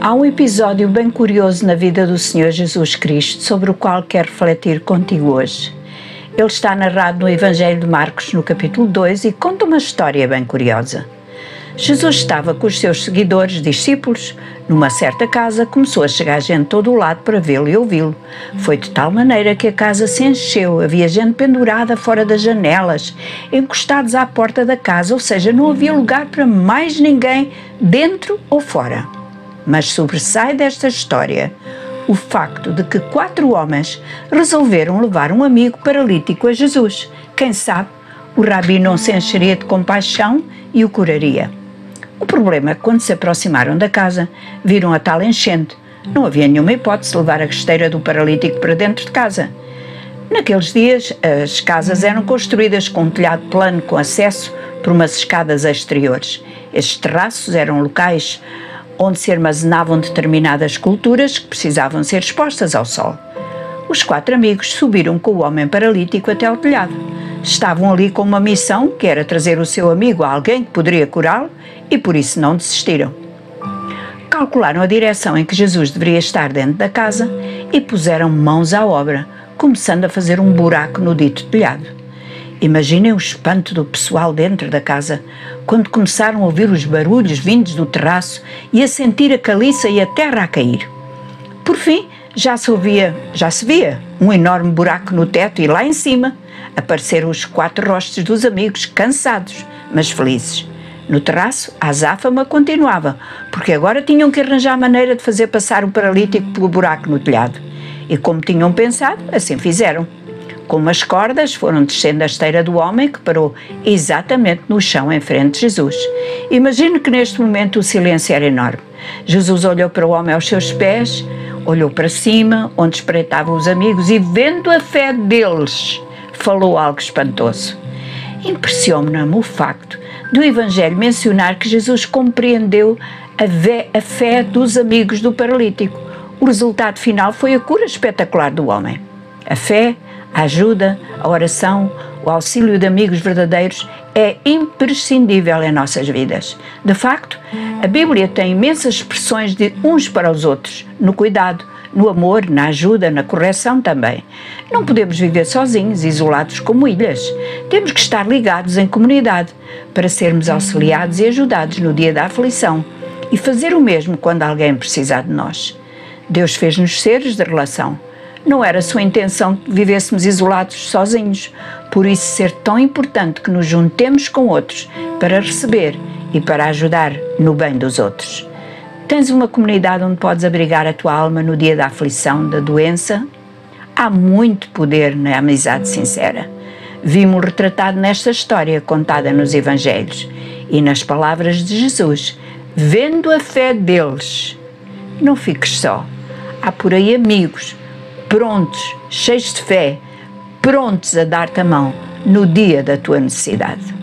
Há um episódio bem curioso na vida do Senhor Jesus Cristo sobre o qual quero refletir contigo hoje. Ele está narrado no Evangelho de Marcos, no capítulo 2, e conta uma história bem curiosa. Jesus estava com os seus seguidores, discípulos, numa certa casa, começou a chegar gente de todo o lado para vê-lo e ouvi-lo. Foi de tal maneira que a casa se encheu, havia gente pendurada fora das janelas, encostados à porta da casa, ou seja, não havia lugar para mais ninguém, dentro ou fora. Mas sobressai desta história o facto de que quatro homens resolveram levar um amigo paralítico a Jesus. Quem sabe o rabi não se encheria de compaixão e o curaria. O problema é que quando se aproximaram da casa, viram a tal enchente. Não havia nenhuma hipótese de levar a esteira do paralítico para dentro de casa. Naqueles dias, as casas eram construídas com um telhado plano com acesso por umas escadas exteriores. Estes terraços eram locais onde se armazenavam determinadas culturas que precisavam ser expostas ao sol. Os quatro amigos subiram com o homem paralítico até ao telhado. Estavam ali com uma missão que era trazer o seu amigo a alguém que poderia curá-lo e por isso não desistiram. Calcularam a direção em que Jesus deveria estar dentro da casa e puseram mãos à obra, começando a fazer um buraco no dito telhado. Imaginem o espanto do pessoal dentro da casa quando começaram a ouvir os barulhos vindos do terraço e a sentir a caliça e a terra a cair. Por fim, já se ouvia, já se via um enorme buraco no teto e lá em cima apareceram os quatro rostos dos amigos, cansados, mas felizes. No terraço, a azáfama continuava, porque agora tinham que arranjar maneira de fazer passar o paralítico pelo buraco no telhado. E como tinham pensado, assim fizeram. Com umas cordas foram descendo a esteira do homem que parou exatamente no chão em frente de Jesus. Imagino que neste momento o silêncio era enorme. Jesus olhou para o homem aos seus pés, olhou para cima, onde espreitavam os amigos, e vendo a fé deles, falou algo espantoso. Impressiona-me o facto do Evangelho mencionar que Jesus compreendeu a, fé dos amigos do paralítico. O resultado final foi a cura espetacular do homem. A fé, a ajuda, a oração, o auxílio de amigos verdadeiros é imprescindível em nossas vidas. De facto, a Bíblia tem imensas expressões de uns para os outros, no cuidado, no amor, na ajuda, na correção também. Não podemos viver sozinhos, isolados como ilhas. Temos que estar ligados em comunidade para sermos auxiliados e ajudados no dia da aflição e fazer o mesmo quando alguém precisar de nós. Deus fez-nos seres de relação. Não era sua intenção que vivêssemos isolados sozinhos, por isso ser tão importante que nos juntemos com outros para receber e para ajudar no bem dos outros. Tens uma comunidade onde podes abrigar a tua alma no dia da aflição, da doença? Há muito poder na amizade sincera. Vimos retratado nesta história contada nos Evangelhos e nas palavras de Jesus, vendo a fé deles. Não fiques só. Há por aí amigos, prontos, cheios de fé, prontos a dar-te a mão no dia da tua necessidade.